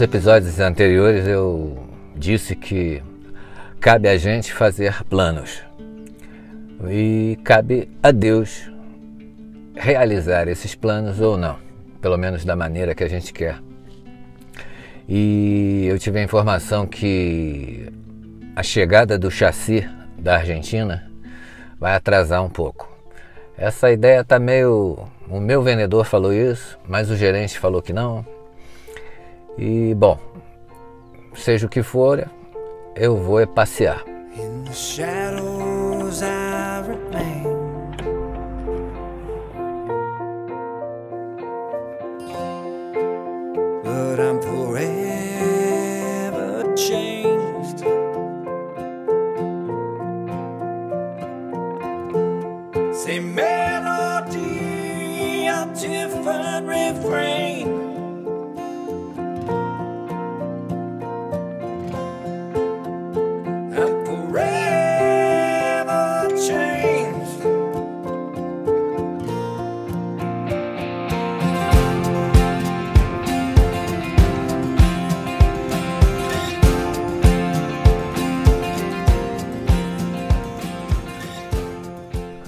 episódios anteriores eu disse que cabe a gente fazer planos e cabe a Deus realizar esses planos ou não, pelo menos da maneira que a gente quer. E eu tive a informação que a chegada do chassi da Argentina vai atrasar um pouco. Essa ideia está meio. O meu vendedor falou isso, mas o gerente falou que não. E bom, seja o que for, eu vou é passear. But I'm forever changed. Same melody, a different refrain.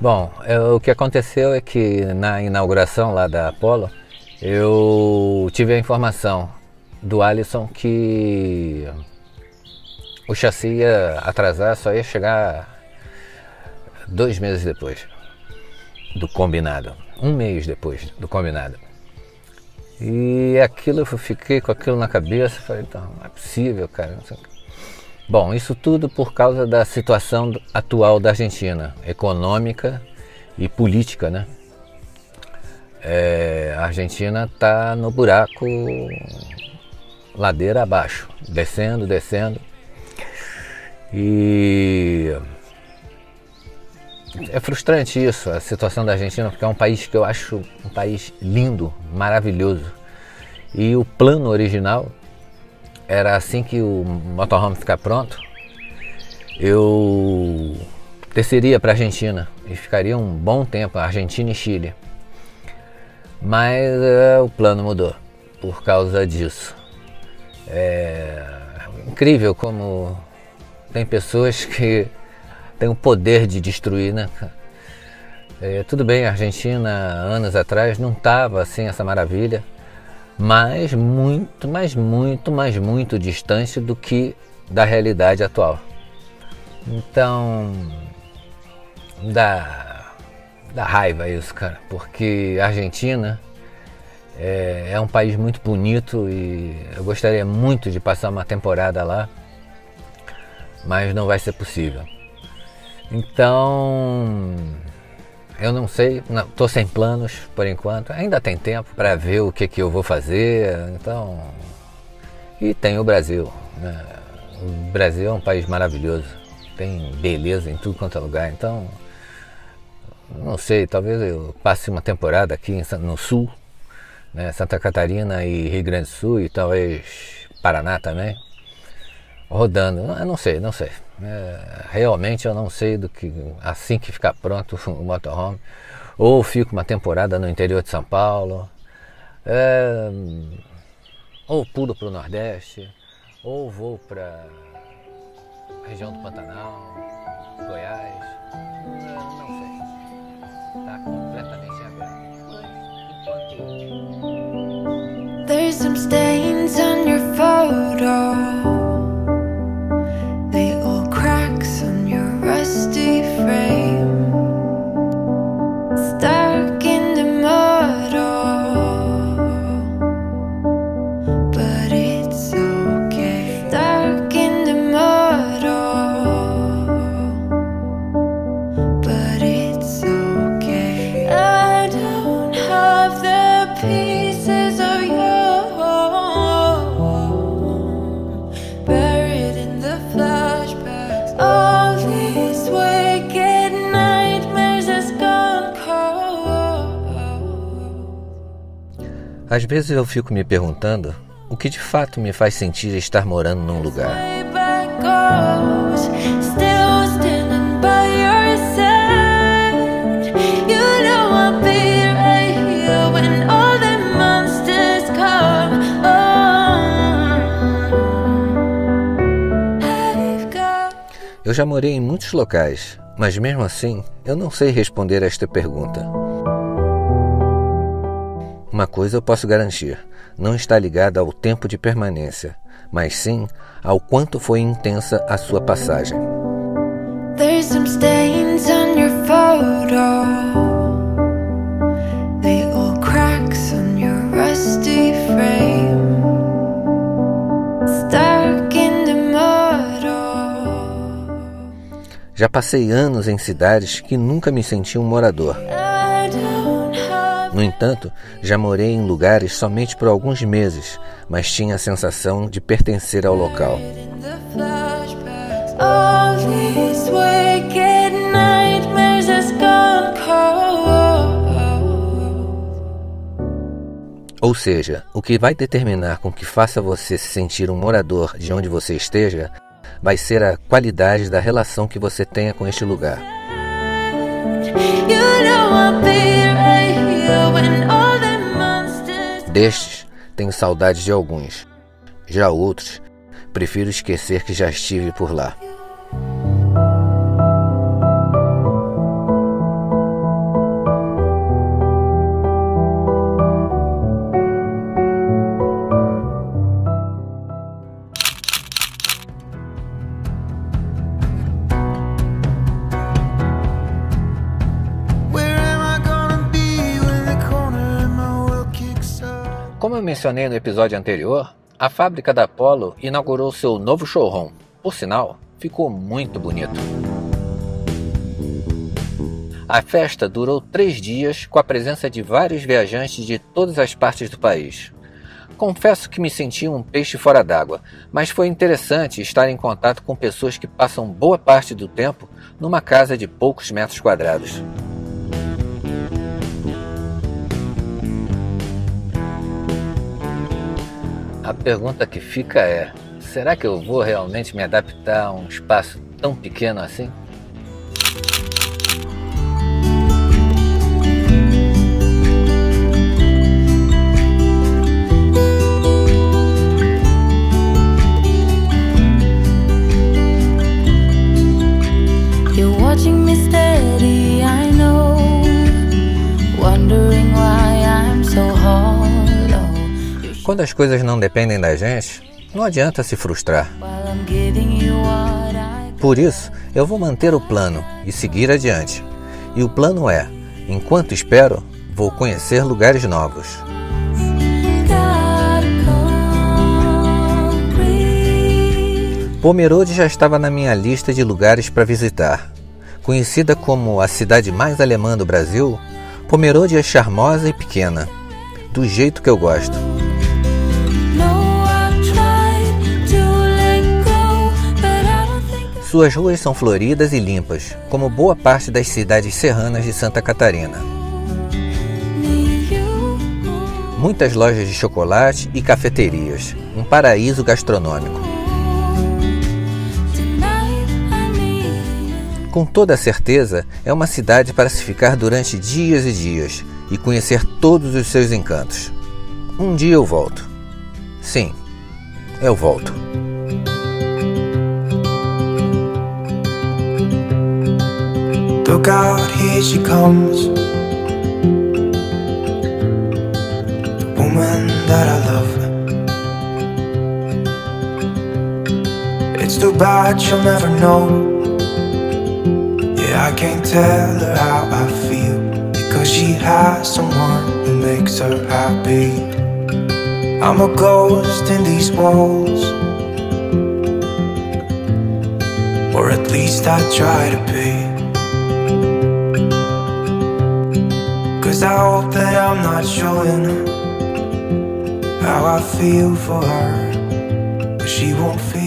Bom, é, o que aconteceu é que na inauguração lá da Apollo, eu tive a informação do Alisson que o chassi ia atrasar, só ia chegar dois meses depois do combinado, um mês depois do combinado. E aquilo eu fiquei com aquilo na cabeça, falei, então, não é possível, cara. Bom, isso tudo por causa da situação atual da Argentina, econômica e política, né? É, a Argentina está no buraco ladeira abaixo, descendo, descendo. E é frustrante isso, a situação da Argentina, porque é um país que eu acho um país lindo, maravilhoso. E o plano original era assim que o motorhome ficar pronto, eu desceria para a Argentina e ficaria um bom tempo, Argentina e Chile. Mas é, o plano mudou por causa disso. É incrível como tem pessoas que têm o poder de destruir, né? É, tudo bem, a Argentina anos atrás não estava assim essa maravilha mas muito, mas muito, mas muito distante do que da realidade atual. Então, dá, dá raiva isso, cara, porque a Argentina é, é um país muito bonito e eu gostaria muito de passar uma temporada lá, mas não vai ser possível. Então, eu não sei, estou sem planos por enquanto. Ainda tem tempo para ver o que, que eu vou fazer. Então, e tem o Brasil. Né? O Brasil é um país maravilhoso, tem beleza em tudo quanto é lugar. Então, não sei, talvez eu passe uma temporada aqui no Sul, né? Santa Catarina e Rio Grande do Sul e talvez Paraná também rodando. Não sei, não sei. É, realmente eu não sei do que assim que ficar pronto o motorhome. Ou fico uma temporada no interior de São Paulo, é, ou pulo para o Nordeste, ou vou para a região do Pantanal, Goiás. Não sei. Está completamente aberto. There's Às vezes eu fico me perguntando o que de fato me faz sentir estar morando num lugar. Eu já morei em muitos locais, mas mesmo assim eu não sei responder a esta pergunta. Uma coisa eu posso garantir: não está ligada ao tempo de permanência, mas sim ao quanto foi intensa a sua passagem. There's some stains on your photo. The old cracks on your rusty frame. Stuck in the mud. Já passei anos em cidades que nunca me senti um morador. No entanto, já morei em lugares somente por alguns meses, mas tinha a sensação de pertencer ao local. Ou seja, o que vai determinar com que faça você se sentir um morador de onde você esteja vai ser a qualidade da relação que você tenha com este lugar. You know Destes, tenho saudade de alguns. Já outros, prefiro esquecer que já estive por lá. Eu mencionei no episódio anterior, a fábrica da Apollo inaugurou seu novo showroom. Por sinal, ficou muito bonito. A festa durou três dias com a presença de vários viajantes de todas as partes do país. Confesso que me senti um peixe fora d'água, mas foi interessante estar em contato com pessoas que passam boa parte do tempo numa casa de poucos metros quadrados. A pergunta que fica é: será que eu vou realmente me adaptar a um espaço tão pequeno assim? Quando as coisas não dependem da gente, não adianta se frustrar. Por isso, eu vou manter o plano e seguir adiante. E o plano é: enquanto espero, vou conhecer lugares novos. Pomerode já estava na minha lista de lugares para visitar. Conhecida como a cidade mais alemã do Brasil, Pomerode é charmosa e pequena, do jeito que eu gosto. Suas ruas são floridas e limpas, como boa parte das cidades serranas de Santa Catarina. Muitas lojas de chocolate e cafeterias, um paraíso gastronômico. Com toda certeza, é uma cidade para se ficar durante dias e dias e conhecer todos os seus encantos. Um dia eu volto. Sim, eu volto. Look out, here she comes. The woman that I love. It's too bad she'll never know. Yeah, I can't tell her how I feel Because she has someone who makes her happy. I'm a ghost in these walls. Or at least I try to be I hope that I'm not showing how I feel for her. But she won't feel